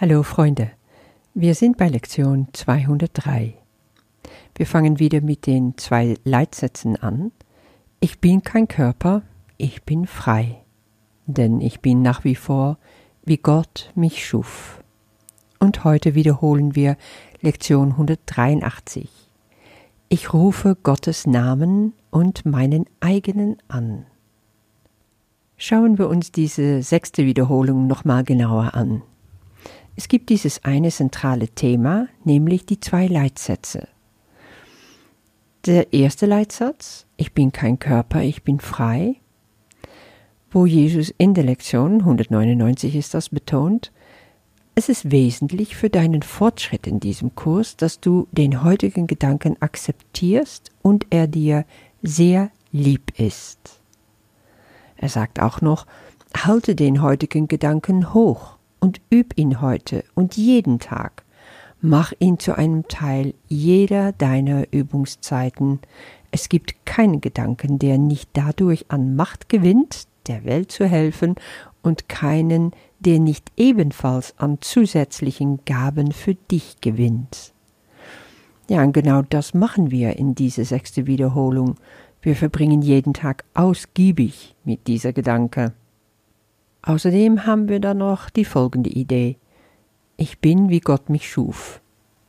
Hallo Freunde, wir sind bei Lektion 203. Wir fangen wieder mit den zwei Leitsätzen an. Ich bin kein Körper, ich bin frei, denn ich bin nach wie vor, wie Gott mich schuf. Und heute wiederholen wir Lektion 183. Ich rufe Gottes Namen und meinen eigenen an. Schauen wir uns diese sechste Wiederholung nochmal genauer an. Es gibt dieses eine zentrale Thema, nämlich die zwei Leitsätze. Der erste Leitsatz, ich bin kein Körper, ich bin frei, wo Jesus in der Lektion 199 ist das betont, es ist wesentlich für deinen Fortschritt in diesem Kurs, dass du den heutigen Gedanken akzeptierst und er dir sehr lieb ist. Er sagt auch noch, halte den heutigen Gedanken hoch und üb ihn heute und jeden Tag. Mach ihn zu einem Teil jeder deiner Übungszeiten. Es gibt keinen Gedanken, der nicht dadurch an Macht gewinnt, der Welt zu helfen, und keinen, der nicht ebenfalls an zusätzlichen Gaben für dich gewinnt. Ja, und genau das machen wir in dieser sechste Wiederholung. Wir verbringen jeden Tag ausgiebig mit dieser Gedanke. Außerdem haben wir dann noch die folgende Idee. Ich bin, wie Gott mich schuf.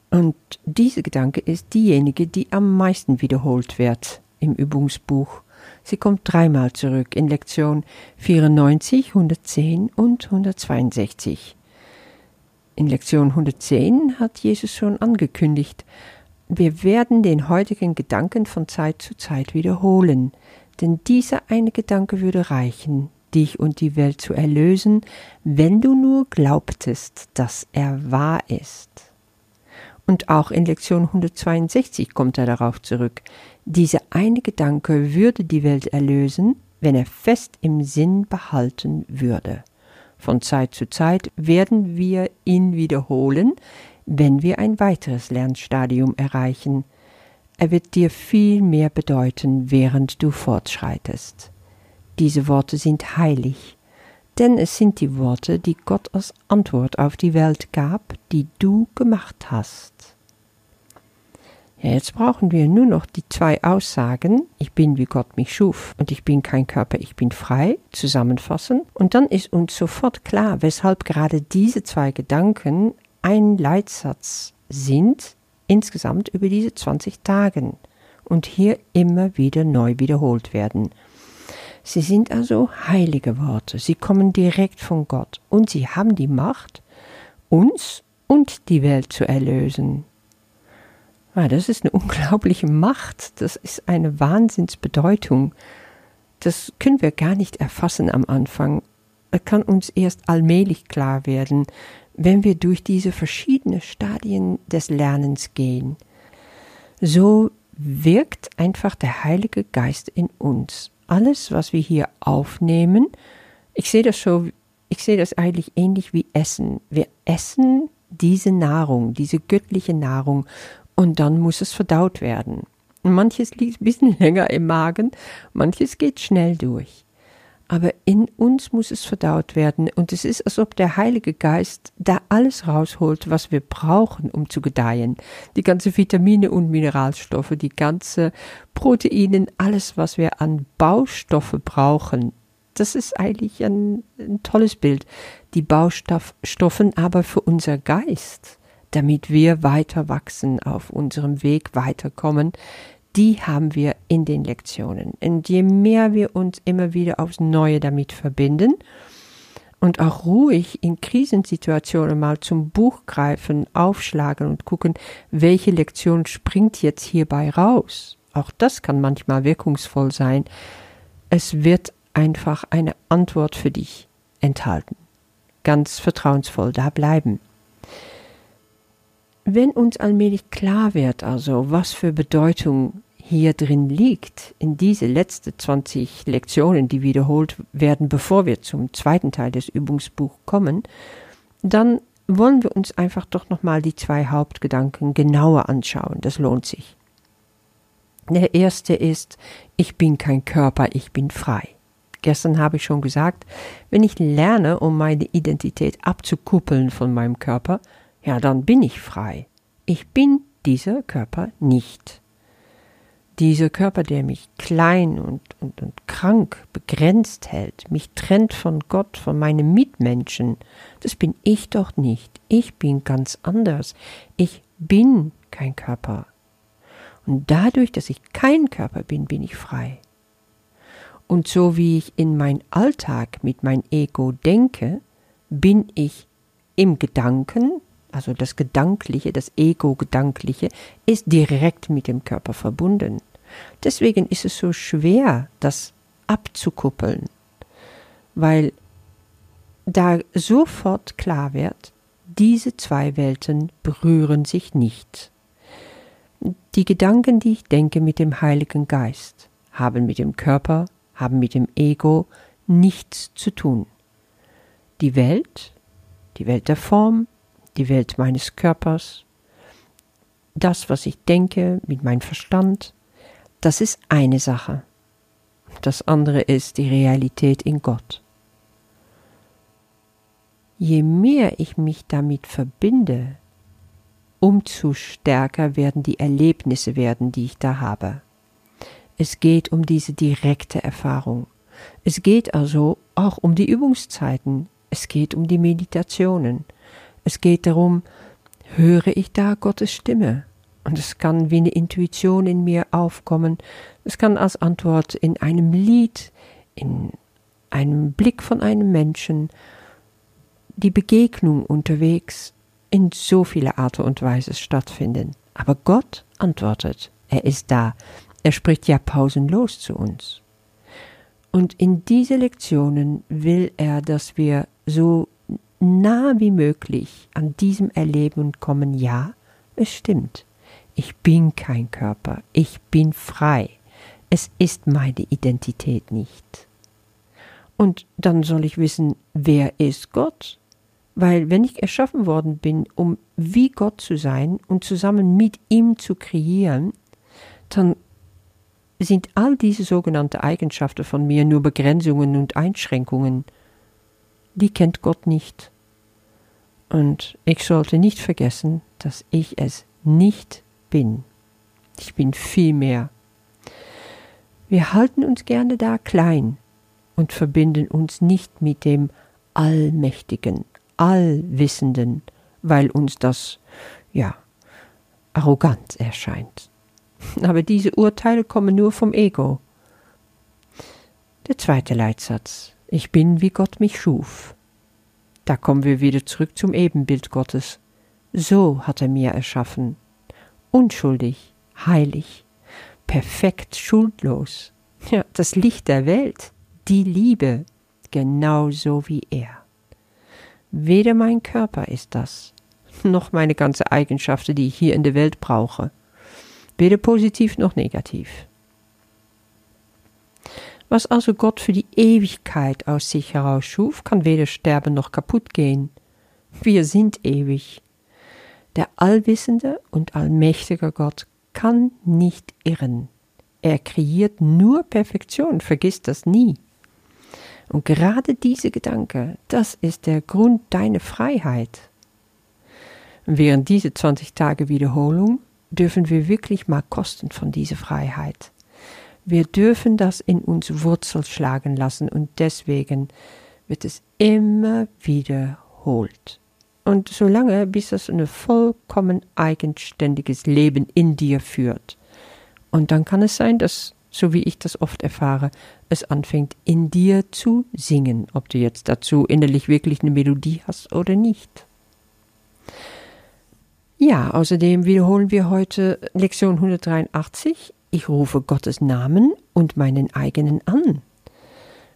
Und diese Gedanke ist diejenige, die am meisten wiederholt wird im Übungsbuch. Sie kommt dreimal zurück in Lektion 94, 110 und 162. In Lektion 110 hat Jesus schon angekündigt, wir werden den heutigen Gedanken von Zeit zu Zeit wiederholen, denn dieser eine Gedanke würde reichen, dich und die Welt zu erlösen, wenn du nur glaubtest, dass er wahr ist. Und auch in Lektion 162 kommt er darauf zurück. Dieser eine Gedanke würde die Welt erlösen, wenn er fest im Sinn behalten würde. Von Zeit zu Zeit werden wir ihn wiederholen, wenn wir ein weiteres Lernstadium erreichen. Er wird dir viel mehr bedeuten, während du fortschreitest. Diese Worte sind heilig, denn es sind die Worte, die Gott als Antwort auf die Welt gab, die du gemacht hast. Ja, jetzt brauchen wir nur noch die zwei Aussagen, ich bin wie Gott mich schuf und ich bin kein Körper, ich bin frei, zusammenfassen, und dann ist uns sofort klar, weshalb gerade diese zwei Gedanken ein Leitsatz sind, insgesamt über diese 20 Tagen und hier immer wieder neu wiederholt werden. Sie sind also heilige Worte, sie kommen direkt von Gott und sie haben die Macht, uns und die Welt zu erlösen. Ah, das ist eine unglaubliche Macht, das ist eine Wahnsinnsbedeutung. Das können wir gar nicht erfassen am Anfang. Es kann uns erst allmählich klar werden, wenn wir durch diese verschiedenen Stadien des Lernens gehen. So wirkt einfach der Heilige Geist in uns alles, was wir hier aufnehmen, ich sehe das so, ich sehe das eigentlich ähnlich wie Essen. Wir essen diese Nahrung, diese göttliche Nahrung, und dann muss es verdaut werden. Manches liegt ein bisschen länger im Magen, manches geht schnell durch aber in uns muss es verdaut werden und es ist, als ob der Heilige Geist da alles rausholt, was wir brauchen, um zu gedeihen. Die ganze Vitamine und Mineralstoffe, die ganze Proteinen, alles, was wir an Baustoffe brauchen. Das ist eigentlich ein, ein tolles Bild. Die Baustoffen aber für unser Geist, damit wir weiter wachsen, auf unserem Weg weiterkommen, die haben wir in den Lektionen. Und je mehr wir uns immer wieder aufs Neue damit verbinden und auch ruhig in Krisensituationen mal zum Buch greifen, aufschlagen und gucken, welche Lektion springt jetzt hierbei raus. Auch das kann manchmal wirkungsvoll sein. Es wird einfach eine Antwort für dich enthalten. Ganz vertrauensvoll da bleiben. Wenn uns allmählich klar wird, also was für Bedeutung hier drin liegt, in diese letzten 20 Lektionen, die wiederholt werden, bevor wir zum zweiten Teil des Übungsbuchs kommen, dann wollen wir uns einfach doch nochmal die zwei Hauptgedanken genauer anschauen. Das lohnt sich. Der erste ist, ich bin kein Körper, ich bin frei. Gestern habe ich schon gesagt, wenn ich lerne, um meine Identität abzukuppeln von meinem Körper, ja, dann bin ich frei. Ich bin dieser Körper nicht. Dieser Körper, der mich klein und, und, und krank, begrenzt hält, mich trennt von Gott, von meinen Mitmenschen, das bin ich doch nicht. Ich bin ganz anders. Ich bin kein Körper. Und dadurch, dass ich kein Körper bin, bin ich frei. Und so wie ich in mein Alltag mit mein Ego denke, bin ich im Gedanken, also das Gedankliche, das Ego-Gedankliche, ist direkt mit dem Körper verbunden. Deswegen ist es so schwer, das abzukuppeln, weil da sofort klar wird, diese zwei Welten berühren sich nicht. Die Gedanken, die ich denke mit dem Heiligen Geist, haben mit dem Körper haben mit dem Ego nichts zu tun. Die Welt, die Welt der Form, die Welt meines Körpers, das, was ich denke mit meinem Verstand, das ist eine Sache. Das andere ist die Realität in Gott. Je mehr ich mich damit verbinde, umso stärker werden die Erlebnisse werden, die ich da habe. Es geht um diese direkte Erfahrung. Es geht also auch um die Übungszeiten. Es geht um die Meditationen. Es geht darum, höre ich da Gottes Stimme? Und es kann wie eine Intuition in mir aufkommen. Es kann als Antwort in einem Lied, in einem Blick von einem Menschen, die Begegnung unterwegs in so viele Art und Weise stattfinden. Aber Gott antwortet. Er ist da. Er spricht ja pausenlos zu uns. Und in diese Lektionen will er, dass wir so nah wie möglich an diesem Erleben kommen, ja, es stimmt. Ich bin kein Körper, ich bin frei. Es ist meine Identität nicht. Und dann soll ich wissen, wer ist Gott? Weil wenn ich erschaffen worden bin, um wie Gott zu sein und zusammen mit ihm zu kreieren, dann sind all diese sogenannten Eigenschaften von mir nur Begrenzungen und Einschränkungen. Die kennt Gott nicht. Und ich sollte nicht vergessen, dass ich es nicht bin. Ich bin viel mehr. Wir halten uns gerne da klein und verbinden uns nicht mit dem Allmächtigen, Allwissenden, weil uns das, ja, arrogant erscheint. Aber diese Urteile kommen nur vom Ego. Der zweite Leitsatz. Ich bin, wie Gott mich schuf. Da kommen wir wieder zurück zum Ebenbild Gottes. So hat er mir erschaffen. Unschuldig, heilig, perfekt schuldlos. Ja, das Licht der Welt, die Liebe, genauso wie er. Weder mein Körper ist das, noch meine ganze Eigenschaften, die ich hier in der Welt brauche weder positiv noch negativ. Was also Gott für die Ewigkeit aus sich heraus schuf, kann weder sterben noch kaputt gehen. Wir sind ewig. Der allwissende und allmächtige Gott kann nicht irren. Er kreiert nur Perfektion, vergiss das nie. Und gerade diese Gedanke, das ist der Grund deiner Freiheit. während diese 20 Tage Wiederholung dürfen wir wirklich mal kosten von dieser Freiheit. Wir dürfen das in uns Wurzel schlagen lassen und deswegen wird es immer wiederholt. Und solange bis das ein vollkommen eigenständiges Leben in dir führt. Und dann kann es sein, dass, so wie ich das oft erfahre, es anfängt in dir zu singen, ob du jetzt dazu innerlich wirklich eine Melodie hast oder nicht. Ja, außerdem wiederholen wir heute Lektion 183. Ich rufe Gottes Namen und meinen eigenen an.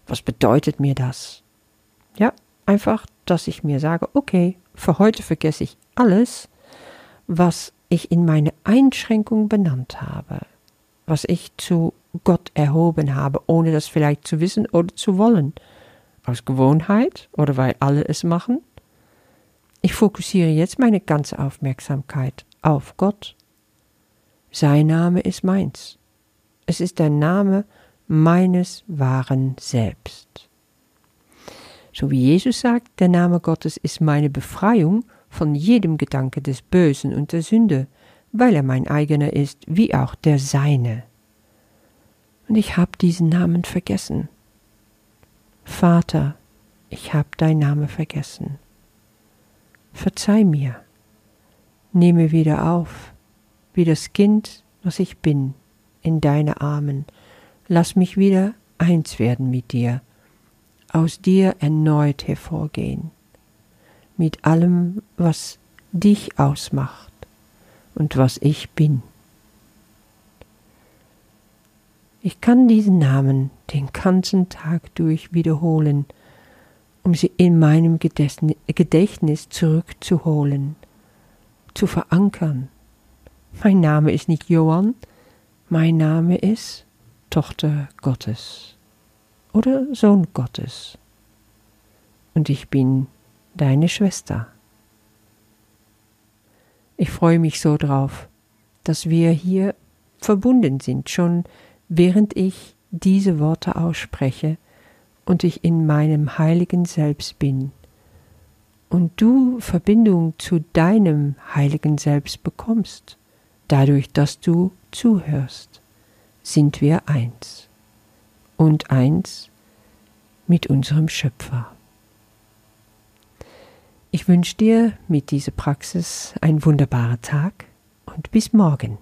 Was bedeutet mir das? Ja, einfach, dass ich mir sage, okay, für heute vergesse ich alles, was ich in meine Einschränkung benannt habe, was ich zu Gott erhoben habe, ohne das vielleicht zu wissen oder zu wollen, aus Gewohnheit oder weil alle es machen ich fokussiere jetzt meine ganze Aufmerksamkeit auf Gott. Sein Name ist meins. Es ist der Name meines wahren Selbst. So wie Jesus sagt, der Name Gottes ist meine Befreiung von jedem Gedanke des Bösen und der Sünde, weil er mein eigener ist, wie auch der seine. Und ich habe diesen Namen vergessen. Vater, ich habe dein Name vergessen. Verzeih mir, nehme wieder auf, wie das Kind, was ich bin, in deine Armen, lass mich wieder eins werden mit dir, aus dir erneut hervorgehen, mit allem, was dich ausmacht und was ich bin. Ich kann diesen Namen den ganzen Tag durch wiederholen, um sie in meinem Gedächtnis zurückzuholen, zu verankern. Mein Name ist nicht Johann, mein Name ist Tochter Gottes oder Sohn Gottes. Und ich bin deine Schwester. Ich freue mich so drauf, dass wir hier verbunden sind, schon während ich diese Worte ausspreche und ich in meinem heiligen Selbst bin und du Verbindung zu deinem heiligen Selbst bekommst, dadurch, dass du zuhörst, sind wir eins und eins mit unserem Schöpfer. Ich wünsche dir mit dieser Praxis einen wunderbaren Tag und bis morgen.